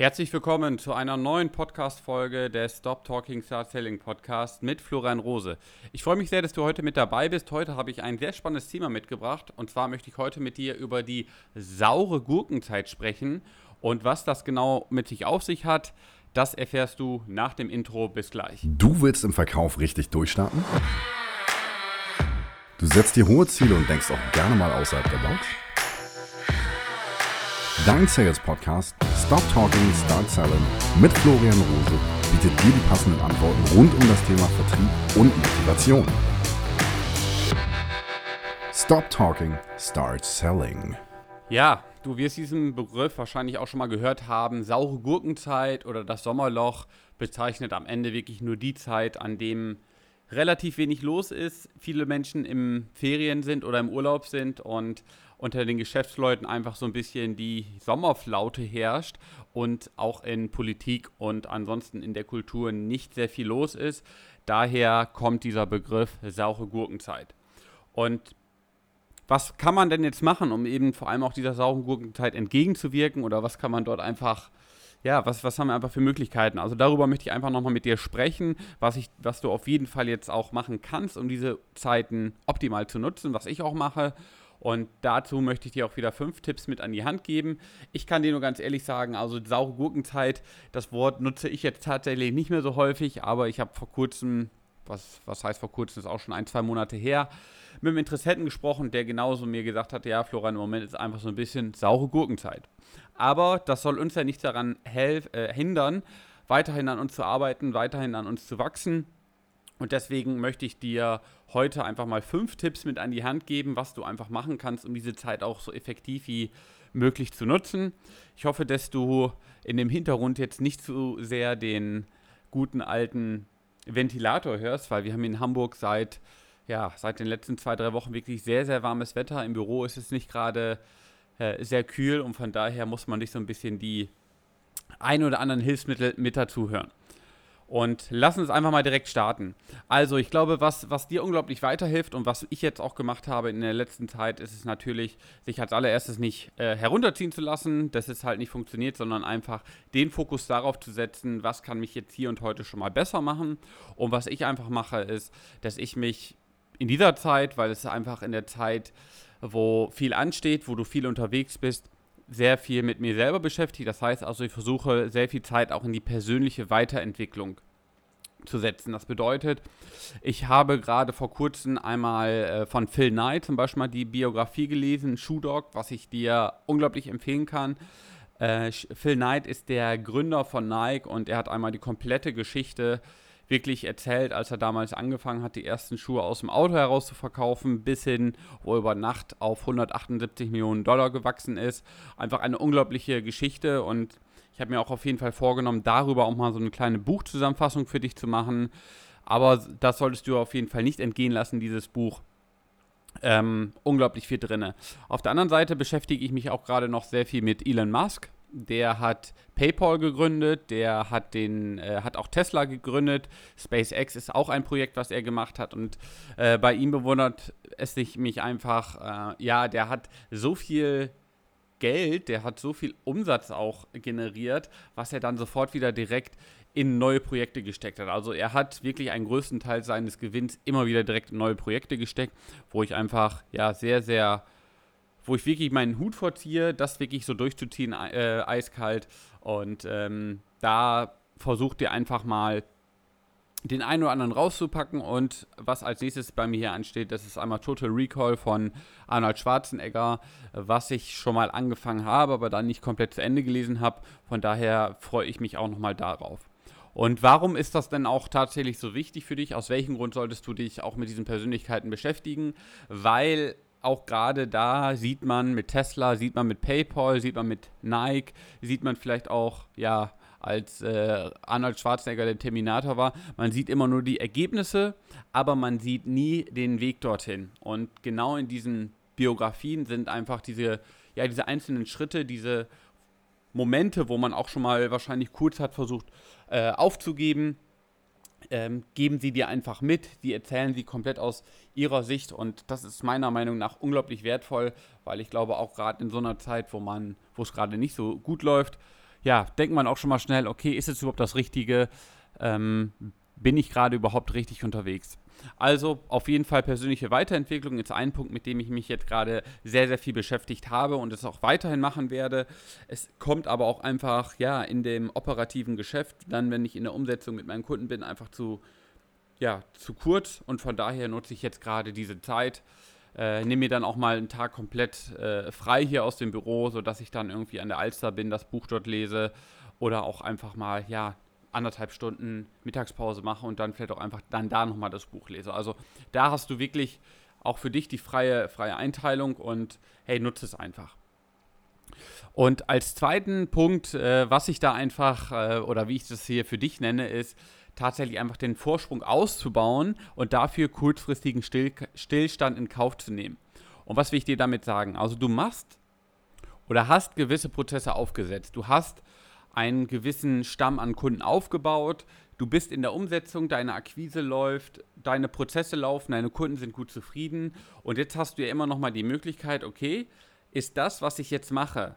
Herzlich willkommen zu einer neuen Podcast-Folge des Stop Talking Start Selling Podcast mit Florian Rose. Ich freue mich sehr, dass du heute mit dabei bist. Heute habe ich ein sehr spannendes Thema mitgebracht und zwar möchte ich heute mit dir über die saure Gurkenzeit sprechen und was das genau mit sich auf sich hat. Das erfährst du nach dem Intro. Bis gleich. Du willst im Verkauf richtig durchstarten? Du setzt dir hohe Ziele und denkst auch gerne mal außerhalb der Box? Dein Sales Podcast Stop Talking, Start Selling mit Florian Rose bietet dir die passenden Antworten rund um das Thema Vertrieb und Motivation. Stop Talking, Start Selling. Ja, du wirst diesen Begriff wahrscheinlich auch schon mal gehört haben. Saure Gurkenzeit oder das Sommerloch bezeichnet am Ende wirklich nur die Zeit, an dem relativ wenig los ist, viele Menschen im Ferien sind oder im Urlaub sind und unter den Geschäftsleuten einfach so ein bisschen die Sommerflaute herrscht und auch in Politik und ansonsten in der Kultur nicht sehr viel los ist. Daher kommt dieser Begriff saure Gurkenzeit. Und was kann man denn jetzt machen, um eben vor allem auch dieser sauren Gurkenzeit entgegenzuwirken oder was kann man dort einfach ja, was, was haben wir einfach für Möglichkeiten? Also darüber möchte ich einfach nochmal mit dir sprechen, was, ich, was du auf jeden Fall jetzt auch machen kannst, um diese Zeiten optimal zu nutzen, was ich auch mache. Und dazu möchte ich dir auch wieder fünf Tipps mit an die Hand geben. Ich kann dir nur ganz ehrlich sagen, also saure Gurkenzeit, das Wort nutze ich jetzt tatsächlich nicht mehr so häufig, aber ich habe vor kurzem, was, was heißt vor kurzem, ist auch schon ein, zwei Monate her, mit einem Interessenten gesprochen, der genauso mir gesagt hat, ja, Florian, im Moment ist einfach so ein bisschen saure Gurkenzeit. Aber das soll uns ja nicht daran äh, hindern, weiterhin an uns zu arbeiten, weiterhin an uns zu wachsen und deswegen möchte ich dir heute einfach mal fünf Tipps mit an die Hand geben, was du einfach machen kannst, um diese Zeit auch so effektiv wie möglich zu nutzen. Ich hoffe, dass du in dem Hintergrund jetzt nicht zu sehr den guten alten Ventilator hörst, weil wir haben in Hamburg seit, ja, seit den letzten zwei, drei Wochen wirklich sehr, sehr warmes Wetter. Im Büro ist es nicht gerade äh, sehr kühl und von daher muss man sich so ein bisschen die ein oder anderen Hilfsmittel mit dazu hören. Und lass uns einfach mal direkt starten. Also, ich glaube, was, was dir unglaublich weiterhilft und was ich jetzt auch gemacht habe in der letzten Zeit, ist es natürlich, sich als allererstes nicht äh, herunterziehen zu lassen, dass es halt nicht funktioniert, sondern einfach den Fokus darauf zu setzen, was kann mich jetzt hier und heute schon mal besser machen. Und was ich einfach mache, ist, dass ich mich in dieser Zeit, weil es einfach in der Zeit, wo viel ansteht, wo du viel unterwegs bist, sehr viel mit mir selber beschäftigt. Das heißt also, ich versuche sehr viel Zeit auch in die persönliche Weiterentwicklung zu setzen. Das bedeutet, ich habe gerade vor kurzem einmal äh, von Phil Knight zum Beispiel mal die Biografie gelesen, Shoe Dog, was ich dir unglaublich empfehlen kann. Äh, Phil Knight ist der Gründer von Nike und er hat einmal die komplette Geschichte wirklich erzählt, als er damals angefangen hat, die ersten Schuhe aus dem Auto heraus zu verkaufen, bis hin, wo er über Nacht auf 178 Millionen Dollar gewachsen ist. Einfach eine unglaubliche Geschichte und ich habe mir auch auf jeden Fall vorgenommen, darüber auch mal so eine kleine Buchzusammenfassung für dich zu machen. Aber das solltest du auf jeden Fall nicht entgehen lassen, dieses Buch. Ähm, unglaublich viel drin. Auf der anderen Seite beschäftige ich mich auch gerade noch sehr viel mit Elon Musk der hat PayPal gegründet, der hat den, äh, hat auch Tesla gegründet. SpaceX ist auch ein Projekt, was er gemacht hat. Und äh, bei ihm bewundert es sich mich einfach, äh, ja, der hat so viel Geld, der hat so viel Umsatz auch generiert, was er dann sofort wieder direkt in neue Projekte gesteckt hat. Also er hat wirklich einen größten Teil seines Gewinns immer wieder direkt in neue Projekte gesteckt, wo ich einfach ja sehr, sehr wo ich wirklich meinen Hut vorziehe, das wirklich so durchzuziehen, äh, eiskalt. Und ähm, da versucht ihr einfach mal den einen oder anderen rauszupacken und was als nächstes bei mir hier ansteht, das ist einmal Total Recall von Arnold Schwarzenegger, was ich schon mal angefangen habe, aber dann nicht komplett zu Ende gelesen habe. Von daher freue ich mich auch nochmal darauf. Und warum ist das denn auch tatsächlich so wichtig für dich? Aus welchem Grund solltest du dich auch mit diesen Persönlichkeiten beschäftigen? Weil auch gerade da sieht man mit Tesla, sieht man mit PayPal, sieht man mit Nike, sieht man vielleicht auch, ja, als äh, Arnold Schwarzenegger der Terminator war, man sieht immer nur die Ergebnisse, aber man sieht nie den Weg dorthin. Und genau in diesen Biografien sind einfach diese, ja, diese einzelnen Schritte, diese Momente, wo man auch schon mal wahrscheinlich kurz hat versucht äh, aufzugeben, ähm, geben sie dir einfach mit, die erzählen sie komplett aus ihrer Sicht und das ist meiner Meinung nach unglaublich wertvoll, weil ich glaube auch gerade in so einer Zeit, wo man, wo es gerade nicht so gut läuft, ja, denkt man auch schon mal schnell, okay, ist es überhaupt das Richtige? Ähm, bin ich gerade überhaupt richtig unterwegs? Also auf jeden Fall persönliche Weiterentwicklung ist ein Punkt, mit dem ich mich jetzt gerade sehr, sehr viel beschäftigt habe und es auch weiterhin machen werde. Es kommt aber auch einfach, ja, in dem operativen Geschäft, dann, wenn ich in der Umsetzung mit meinen Kunden bin, einfach zu, ja, zu kurz und von daher nutze ich jetzt gerade diese Zeit. Äh, nehme mir dann auch mal einen Tag komplett äh, frei hier aus dem Büro, sodass ich dann irgendwie an der Alster bin, das Buch dort lese oder auch einfach mal, ja, anderthalb Stunden Mittagspause mache und dann vielleicht auch einfach dann da nochmal das Buch lese. Also da hast du wirklich auch für dich die freie, freie Einteilung und hey, nutze es einfach. Und als zweiten Punkt, äh, was ich da einfach äh, oder wie ich das hier für dich nenne, ist tatsächlich einfach den Vorsprung auszubauen und dafür kurzfristigen Still Stillstand in Kauf zu nehmen. Und was will ich dir damit sagen? Also du machst oder hast gewisse Prozesse aufgesetzt. Du hast einen gewissen Stamm an Kunden aufgebaut. Du bist in der Umsetzung, deine Akquise läuft, deine Prozesse laufen, deine Kunden sind gut zufrieden. Und jetzt hast du ja immer noch mal die Möglichkeit, okay, ist das, was ich jetzt mache,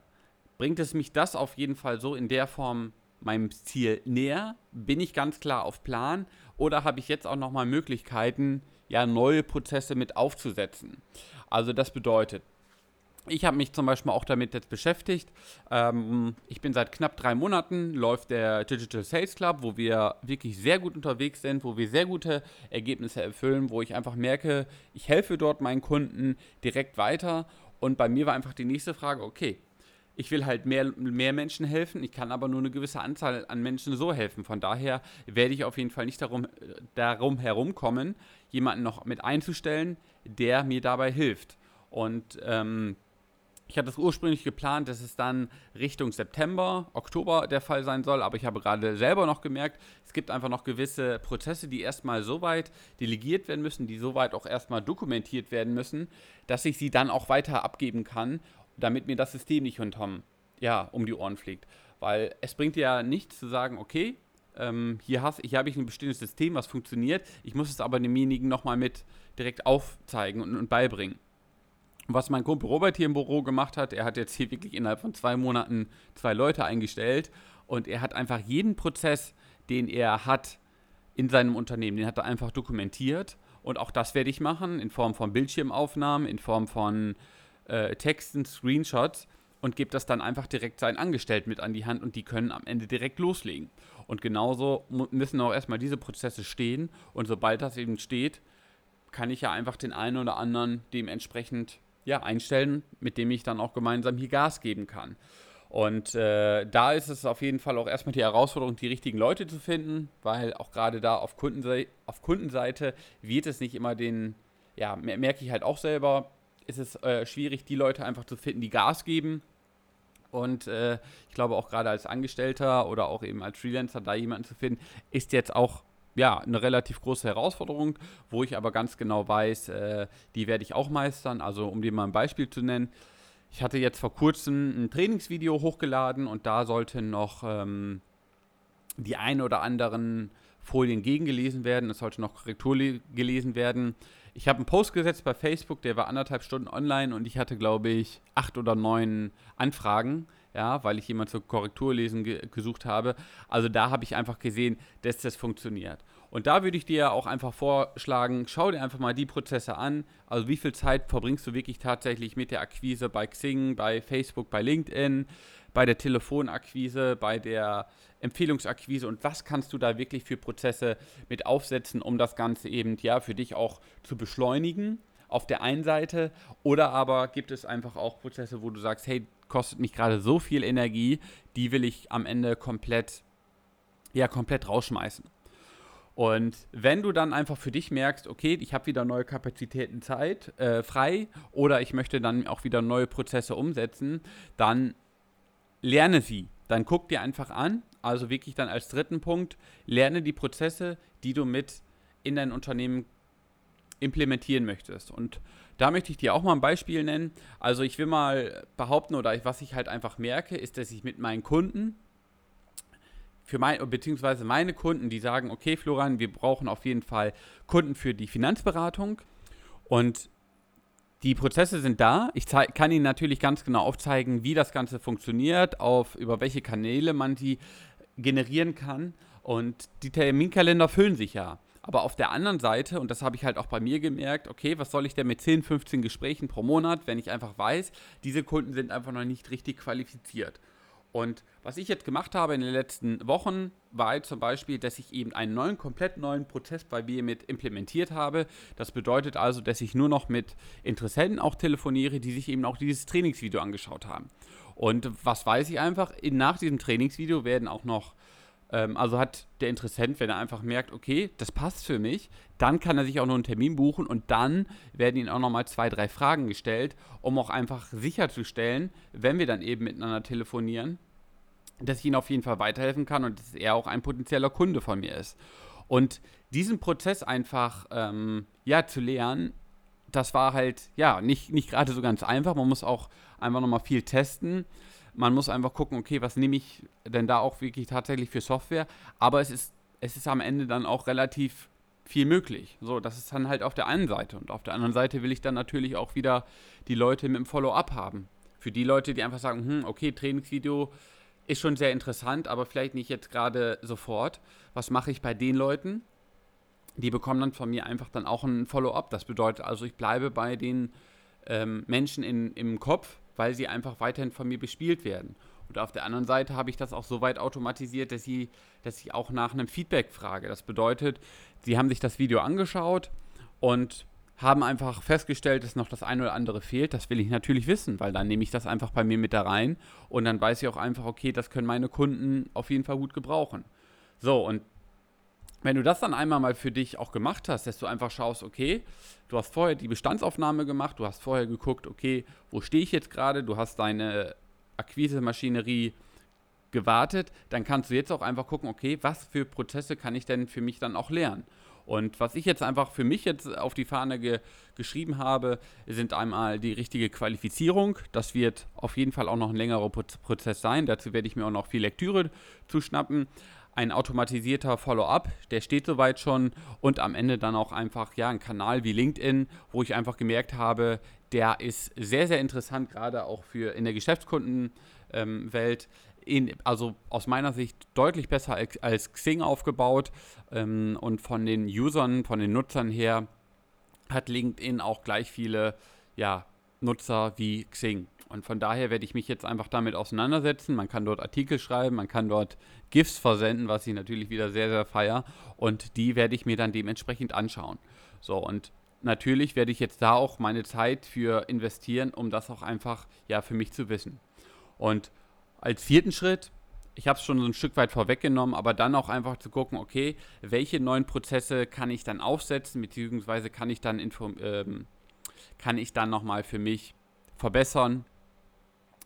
bringt es mich das auf jeden Fall so in der Form meinem Ziel näher? Bin ich ganz klar auf Plan? Oder habe ich jetzt auch noch mal Möglichkeiten, ja, neue Prozesse mit aufzusetzen? Also das bedeutet, ich habe mich zum Beispiel auch damit jetzt beschäftigt. Ähm, ich bin seit knapp drei Monaten, läuft der Digital Sales Club, wo wir wirklich sehr gut unterwegs sind, wo wir sehr gute Ergebnisse erfüllen, wo ich einfach merke, ich helfe dort meinen Kunden direkt weiter. Und bei mir war einfach die nächste Frage, okay, ich will halt mehr, mehr Menschen helfen, ich kann aber nur eine gewisse Anzahl an Menschen so helfen. Von daher werde ich auf jeden Fall nicht darum, darum herumkommen, jemanden noch mit einzustellen, der mir dabei hilft. Und ähm, ich hatte es ursprünglich geplant, dass es dann Richtung September, Oktober der Fall sein soll, aber ich habe gerade selber noch gemerkt, es gibt einfach noch gewisse Prozesse, die erstmal so weit delegiert werden müssen, die so weit auch erstmal dokumentiert werden müssen, dass ich sie dann auch weiter abgeben kann, damit mir das System nicht unterm, ja, um die Ohren fliegt. Weil es bringt ja nichts zu sagen, okay, ähm, hier, hast, hier habe ich ein bestimmtes System, was funktioniert, ich muss es aber demjenigen nochmal mit direkt aufzeigen und, und beibringen was mein Kumpel Robert hier im Büro gemacht hat, er hat jetzt hier wirklich innerhalb von zwei Monaten zwei Leute eingestellt und er hat einfach jeden Prozess, den er hat in seinem Unternehmen, den hat er einfach dokumentiert und auch das werde ich machen in Form von Bildschirmaufnahmen, in Form von äh, Texten, Screenshots und gebe das dann einfach direkt seinen Angestellten mit an die Hand und die können am Ende direkt loslegen. Und genauso müssen auch erstmal diese Prozesse stehen und sobald das eben steht, kann ich ja einfach den einen oder anderen dementsprechend ja, einstellen, mit dem ich dann auch gemeinsam hier Gas geben kann. Und äh, da ist es auf jeden Fall auch erstmal die Herausforderung, die richtigen Leute zu finden, weil auch gerade da auf, Kundense auf Kundenseite wird es nicht immer den, ja, merke ich halt auch selber, ist es äh, schwierig, die Leute einfach zu finden, die Gas geben. Und äh, ich glaube auch gerade als Angestellter oder auch eben als Freelancer da jemanden zu finden, ist jetzt auch ja, eine relativ große Herausforderung, wo ich aber ganz genau weiß, äh, die werde ich auch meistern. Also um dir mal ein Beispiel zu nennen, ich hatte jetzt vor kurzem ein Trainingsvideo hochgeladen und da sollten noch ähm, die ein oder anderen Folien gegengelesen werden. Es sollte noch Korrektur gelesen werden. Ich habe einen Post gesetzt bei Facebook, der war anderthalb Stunden online und ich hatte, glaube ich, acht oder neun Anfragen ja, weil ich jemand zur Korrekturlesen ge gesucht habe. Also da habe ich einfach gesehen, dass das funktioniert. Und da würde ich dir auch einfach vorschlagen, schau dir einfach mal die Prozesse an. Also wie viel Zeit verbringst du wirklich tatsächlich mit der Akquise bei Xing, bei Facebook, bei LinkedIn, bei der Telefonakquise, bei der Empfehlungsakquise und was kannst du da wirklich für Prozesse mit aufsetzen, um das Ganze eben ja für dich auch zu beschleunigen auf der einen Seite oder aber gibt es einfach auch Prozesse, wo du sagst, hey, kostet mich gerade so viel Energie, die will ich am Ende komplett, ja, komplett rausschmeißen. Und wenn du dann einfach für dich merkst, okay, ich habe wieder neue Kapazitäten Zeit äh, frei oder ich möchte dann auch wieder neue Prozesse umsetzen, dann lerne sie. Dann guck dir einfach an, also wirklich dann als dritten Punkt, lerne die Prozesse, die du mit in dein Unternehmen implementieren möchtest. Und da möchte ich dir auch mal ein Beispiel nennen. Also ich will mal behaupten, oder was ich halt einfach merke, ist, dass ich mit meinen Kunden, für mein, beziehungsweise meine Kunden, die sagen, okay, Florian, wir brauchen auf jeden Fall Kunden für die Finanzberatung. Und die Prozesse sind da. Ich kann Ihnen natürlich ganz genau aufzeigen, wie das Ganze funktioniert, auf über welche Kanäle man die generieren kann. Und die Terminkalender füllen sich ja. Aber auf der anderen Seite, und das habe ich halt auch bei mir gemerkt, okay, was soll ich denn mit 10, 15 Gesprächen pro Monat, wenn ich einfach weiß, diese Kunden sind einfach noch nicht richtig qualifiziert. Und was ich jetzt gemacht habe in den letzten Wochen, war zum Beispiel, dass ich eben einen neuen, komplett neuen Prozess bei mir mit implementiert habe. Das bedeutet also, dass ich nur noch mit Interessenten auch telefoniere, die sich eben auch dieses Trainingsvideo angeschaut haben. Und was weiß ich einfach, nach diesem Trainingsvideo werden auch noch ähm, also hat der Interessent, wenn er einfach merkt, okay, das passt für mich, dann kann er sich auch noch einen Termin buchen und dann werden ihm auch nochmal zwei, drei Fragen gestellt, um auch einfach sicherzustellen, wenn wir dann eben miteinander telefonieren, dass ich ihm auf jeden Fall weiterhelfen kann und dass er auch ein potenzieller Kunde von mir ist. Und diesen Prozess einfach ähm, ja, zu lernen, das war halt ja nicht, nicht gerade so ganz einfach. Man muss auch einfach nochmal viel testen. Man muss einfach gucken, okay, was nehme ich denn da auch wirklich tatsächlich für Software? Aber es ist, es ist am Ende dann auch relativ viel möglich. So, das ist dann halt auf der einen Seite. Und auf der anderen Seite will ich dann natürlich auch wieder die Leute mit dem Follow-up haben. Für die Leute, die einfach sagen, hm, okay, Trainingsvideo ist schon sehr interessant, aber vielleicht nicht jetzt gerade sofort. Was mache ich bei den Leuten? Die bekommen dann von mir einfach dann auch ein Follow-up. Das bedeutet also, ich bleibe bei den ähm, Menschen in, im Kopf, weil sie einfach weiterhin von mir bespielt werden. Und auf der anderen Seite habe ich das auch so weit automatisiert, dass, sie, dass ich auch nach einem Feedback frage. Das bedeutet, sie haben sich das Video angeschaut und haben einfach festgestellt, dass noch das eine oder andere fehlt. Das will ich natürlich wissen, weil dann nehme ich das einfach bei mir mit da rein und dann weiß ich auch einfach, okay, das können meine Kunden auf jeden Fall gut gebrauchen. So, und wenn du das dann einmal mal für dich auch gemacht hast, dass du einfach schaust, okay, du hast vorher die Bestandsaufnahme gemacht, du hast vorher geguckt, okay, wo stehe ich jetzt gerade, du hast deine Akquise-Maschinerie gewartet, dann kannst du jetzt auch einfach gucken, okay, was für Prozesse kann ich denn für mich dann auch lernen? Und was ich jetzt einfach für mich jetzt auf die Fahne ge geschrieben habe, sind einmal die richtige Qualifizierung. Das wird auf jeden Fall auch noch ein längerer Prozess sein. Dazu werde ich mir auch noch viel Lektüre zuschnappen ein automatisierter Follow-up, der steht soweit schon und am Ende dann auch einfach ja ein Kanal wie LinkedIn, wo ich einfach gemerkt habe, der ist sehr sehr interessant gerade auch für in der Geschäftskundenwelt. Ähm, also aus meiner Sicht deutlich besser als, als Xing aufgebaut ähm, und von den Usern, von den Nutzern her hat LinkedIn auch gleich viele ja, Nutzer wie Xing. Und von daher werde ich mich jetzt einfach damit auseinandersetzen. Man kann dort Artikel schreiben, man kann dort GIFs versenden, was ich natürlich wieder sehr, sehr feier. Und die werde ich mir dann dementsprechend anschauen. So, und natürlich werde ich jetzt da auch meine Zeit für investieren, um das auch einfach ja für mich zu wissen. Und als vierten Schritt, ich habe es schon so ein Stück weit vorweggenommen, aber dann auch einfach zu gucken, okay, welche neuen Prozesse kann ich dann aufsetzen, beziehungsweise kann ich dann ähm, kann ich dann nochmal für mich verbessern,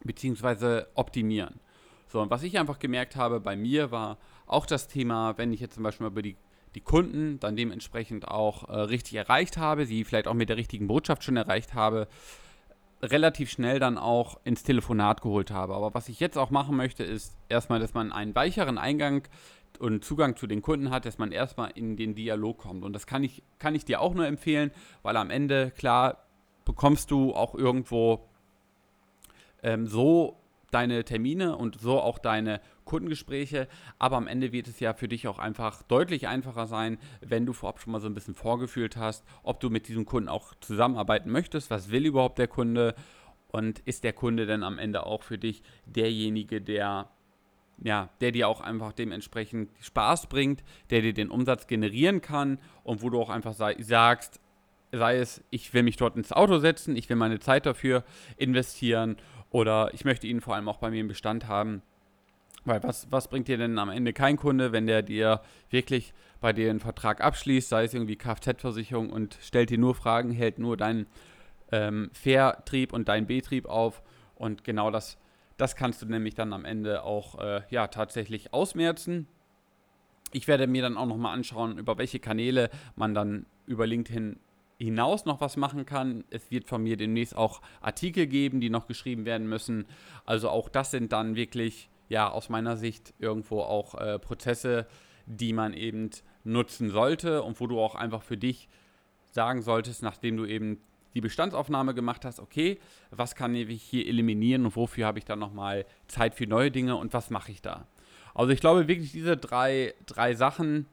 beziehungsweise optimieren. So, und was ich einfach gemerkt habe bei mir war auch das Thema, wenn ich jetzt zum Beispiel mal über die, die Kunden dann dementsprechend auch äh, richtig erreicht habe, sie vielleicht auch mit der richtigen Botschaft schon erreicht habe, relativ schnell dann auch ins Telefonat geholt habe. Aber was ich jetzt auch machen möchte, ist erstmal, dass man einen weicheren Eingang und Zugang zu den Kunden hat, dass man erstmal in den Dialog kommt. Und das kann ich, kann ich dir auch nur empfehlen, weil am Ende, klar, bekommst du auch irgendwo ähm, so deine Termine und so auch deine Kundengespräche. Aber am Ende wird es ja für dich auch einfach deutlich einfacher sein, wenn du vorab schon mal so ein bisschen vorgefühlt hast, ob du mit diesem Kunden auch zusammenarbeiten möchtest. Was will überhaupt der Kunde? Und ist der Kunde denn am Ende auch für dich derjenige, der ja, der dir auch einfach dementsprechend Spaß bringt, der dir den Umsatz generieren kann und wo du auch einfach sagst, sei es, ich will mich dort ins Auto setzen, ich will meine Zeit dafür investieren oder ich möchte ihn vor allem auch bei mir im Bestand haben. Weil was, was bringt dir denn am Ende kein Kunde, wenn der dir wirklich bei dir einen Vertrag abschließt, sei es irgendwie Kfz-Versicherung und stellt dir nur Fragen, hält nur deinen ähm, Vertrieb und deinen Betrieb auf. Und genau das, das kannst du nämlich dann am Ende auch äh, ja, tatsächlich ausmerzen. Ich werde mir dann auch nochmal anschauen, über welche Kanäle man dann über LinkedIn hinaus noch was machen kann. Es wird von mir demnächst auch Artikel geben, die noch geschrieben werden müssen. Also auch das sind dann wirklich, ja, aus meiner Sicht irgendwo auch äh, Prozesse, die man eben nutzen sollte und wo du auch einfach für dich sagen solltest, nachdem du eben die Bestandsaufnahme gemacht hast, okay, was kann ich hier eliminieren und wofür habe ich dann nochmal Zeit für neue Dinge und was mache ich da? Also ich glaube wirklich diese drei, drei Sachen,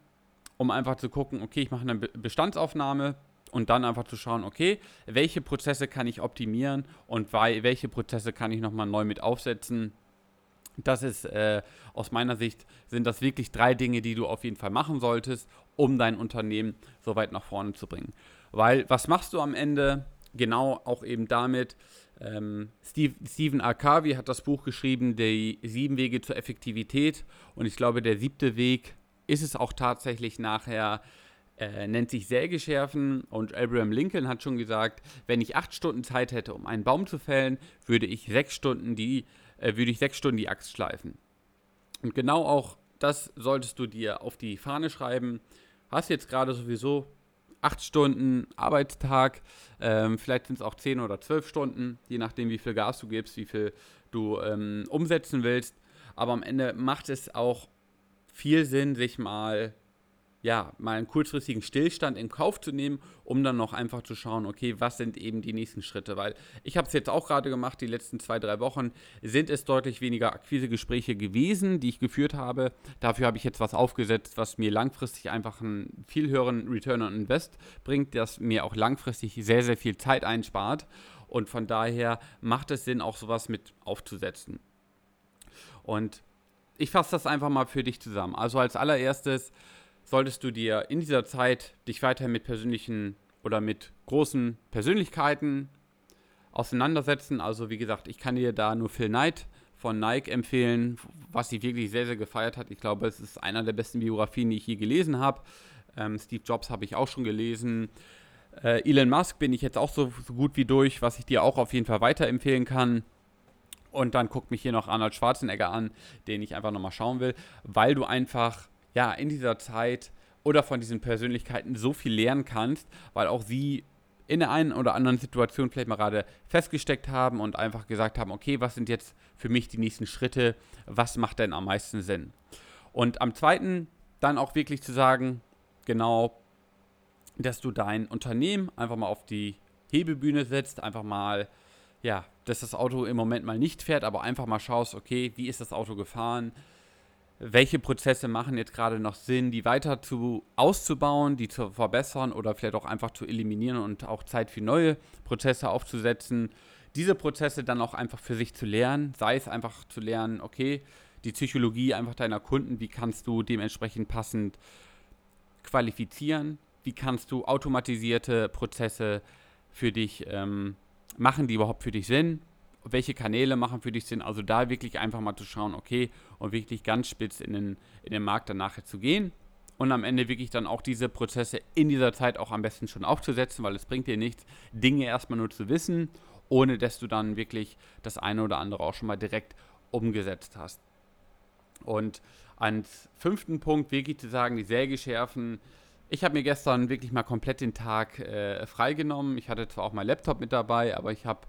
um einfach zu gucken, okay, ich mache eine Bestandsaufnahme und dann einfach zu schauen, okay, welche Prozesse kann ich optimieren und welche Prozesse kann ich nochmal neu mit aufsetzen. Das ist äh, aus meiner Sicht, sind das wirklich drei Dinge, die du auf jeden Fall machen solltest, um dein Unternehmen so weit nach vorne zu bringen. Weil was machst du am Ende? Genau auch eben damit. Ähm, Steve, Stephen Arkavi hat das Buch geschrieben, die sieben Wege zur Effektivität. Und ich glaube, der siebte Weg ist es auch tatsächlich nachher, äh, nennt sich Sägeschärfen. Und Abraham Lincoln hat schon gesagt, wenn ich acht Stunden Zeit hätte, um einen Baum zu fällen, würde ich sechs Stunden die, äh, würde ich sechs Stunden die Axt schleifen. Und genau auch das solltest du dir auf die Fahne schreiben. Hast jetzt gerade sowieso acht Stunden Arbeitstag, ähm, vielleicht sind es auch zehn oder zwölf Stunden, je nachdem, wie viel Gas du gibst, wie viel du ähm, umsetzen willst. Aber am Ende macht es auch viel Sinn, sich mal ja, mal einen kurzfristigen Stillstand in Kauf zu nehmen, um dann noch einfach zu schauen, okay, was sind eben die nächsten Schritte? Weil ich habe es jetzt auch gerade gemacht, die letzten zwei, drei Wochen sind es deutlich weniger Akquisegespräche gewesen, die ich geführt habe. Dafür habe ich jetzt was aufgesetzt, was mir langfristig einfach einen viel höheren Return on Invest bringt, das mir auch langfristig sehr, sehr viel Zeit einspart. Und von daher macht es Sinn, auch sowas mit aufzusetzen. Und ich fasse das einfach mal für dich zusammen. Also als allererstes solltest du dir in dieser Zeit dich weiter mit persönlichen oder mit großen Persönlichkeiten auseinandersetzen. Also wie gesagt, ich kann dir da nur Phil Knight von Nike empfehlen, was sie wirklich sehr, sehr gefeiert hat. Ich glaube, es ist einer der besten Biografien, die ich je gelesen habe. Ähm, Steve Jobs habe ich auch schon gelesen. Äh, Elon Musk bin ich jetzt auch so, so gut wie durch, was ich dir auch auf jeden Fall weiterempfehlen kann. Und dann guckt mich hier noch Arnold Schwarzenegger an, den ich einfach nochmal schauen will, weil du einfach ja, in dieser Zeit oder von diesen Persönlichkeiten so viel lernen kannst, weil auch sie in der einen oder anderen Situation vielleicht mal gerade festgesteckt haben und einfach gesagt haben, okay, was sind jetzt für mich die nächsten Schritte, was macht denn am meisten Sinn? Und am zweiten dann auch wirklich zu sagen, genau, dass du dein Unternehmen einfach mal auf die Hebebühne setzt, einfach mal, ja, dass das Auto im Moment mal nicht fährt, aber einfach mal schaust, okay, wie ist das Auto gefahren? Welche Prozesse machen jetzt gerade noch Sinn, die weiter zu auszubauen, die zu verbessern oder vielleicht auch einfach zu eliminieren und auch Zeit für neue Prozesse aufzusetzen. Diese Prozesse dann auch einfach für sich zu lernen, sei es einfach zu lernen, okay, die Psychologie einfach deiner Kunden, wie kannst du dementsprechend passend qualifizieren, wie kannst du automatisierte Prozesse für dich ähm, machen, die überhaupt für dich Sinn welche Kanäle machen für dich Sinn. Also da wirklich einfach mal zu schauen, okay, und wirklich ganz spitz in den, in den Markt dann nachher zu gehen. Und am Ende wirklich dann auch diese Prozesse in dieser Zeit auch am besten schon aufzusetzen, weil es bringt dir nichts, Dinge erstmal nur zu wissen, ohne dass du dann wirklich das eine oder andere auch schon mal direkt umgesetzt hast. Und als fünften Punkt wirklich zu sagen, die Säge schärfen, ich habe mir gestern wirklich mal komplett den Tag äh, freigenommen. Ich hatte zwar auch mein Laptop mit dabei, aber ich hab,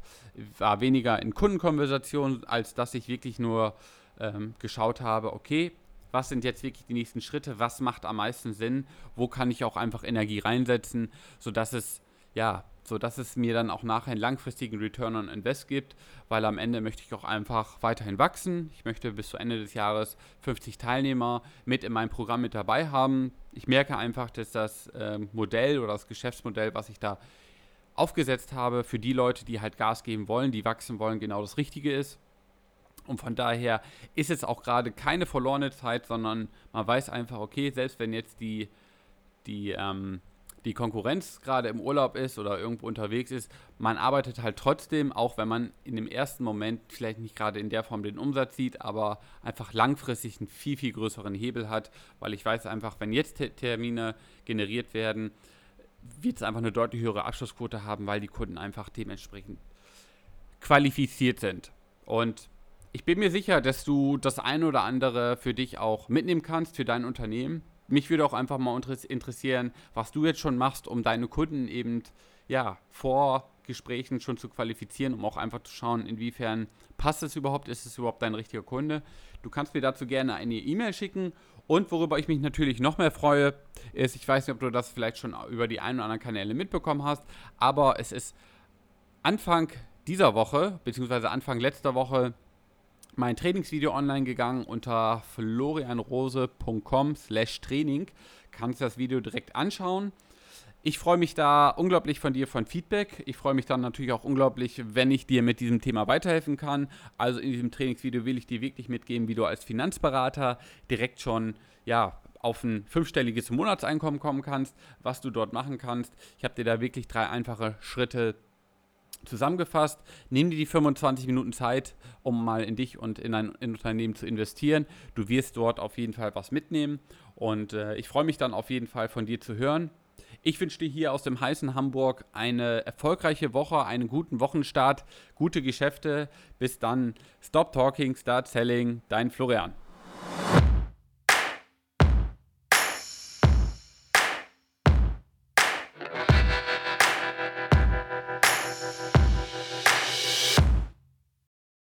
war weniger in Kundenkonversationen, als dass ich wirklich nur ähm, geschaut habe, okay, was sind jetzt wirklich die nächsten Schritte, was macht am meisten Sinn, wo kann ich auch einfach Energie reinsetzen, sodass es ja sodass es mir dann auch nachher einen langfristigen Return on Invest gibt, weil am Ende möchte ich auch einfach weiterhin wachsen. Ich möchte bis zu Ende des Jahres 50 Teilnehmer mit in meinem Programm mit dabei haben. Ich merke einfach, dass das äh, Modell oder das Geschäftsmodell, was ich da aufgesetzt habe, für die Leute, die halt Gas geben wollen, die wachsen wollen, genau das Richtige ist. Und von daher ist es auch gerade keine verlorene Zeit, sondern man weiß einfach, okay, selbst wenn jetzt die, die ähm, die Konkurrenz gerade im Urlaub ist oder irgendwo unterwegs ist, man arbeitet halt trotzdem, auch wenn man in dem ersten Moment vielleicht nicht gerade in der Form den Umsatz sieht, aber einfach langfristig einen viel, viel größeren Hebel hat, weil ich weiß einfach, wenn jetzt Termine generiert werden, wird es einfach eine deutlich höhere Abschlussquote haben, weil die Kunden einfach dementsprechend qualifiziert sind. Und ich bin mir sicher, dass du das eine oder andere für dich auch mitnehmen kannst, für dein Unternehmen mich würde auch einfach mal interessieren, was du jetzt schon machst, um deine Kunden eben ja vor Gesprächen schon zu qualifizieren, um auch einfach zu schauen, inwiefern passt es überhaupt, ist es überhaupt dein richtiger Kunde. Du kannst mir dazu gerne eine E-Mail schicken und worüber ich mich natürlich noch mehr freue, ist, ich weiß nicht, ob du das vielleicht schon über die ein oder anderen Kanäle mitbekommen hast, aber es ist Anfang dieser Woche, beziehungsweise Anfang letzter Woche, mein Trainingsvideo online gegangen unter florianrose.com slash Training. Kannst das Video direkt anschauen. Ich freue mich da unglaublich von dir von Feedback. Ich freue mich dann natürlich auch unglaublich, wenn ich dir mit diesem Thema weiterhelfen kann. Also in diesem Trainingsvideo will ich dir wirklich mitgeben, wie du als Finanzberater direkt schon ja, auf ein fünfstelliges Monatseinkommen kommen kannst, was du dort machen kannst. Ich habe dir da wirklich drei einfache Schritte zusammengefasst. Nimm dir die 25 Minuten Zeit, um mal in dich und in ein, in Unternehmen zu investieren. Du wirst dort auf jeden Fall was mitnehmen und äh, ich freue mich dann auf jeden Fall von dir zu hören. Ich wünsche dir hier aus dem heißen Hamburg eine erfolgreiche Woche, einen guten Wochenstart, gute Geschäfte. Bis dann. Stop Talking, Start Selling. Dein Florian.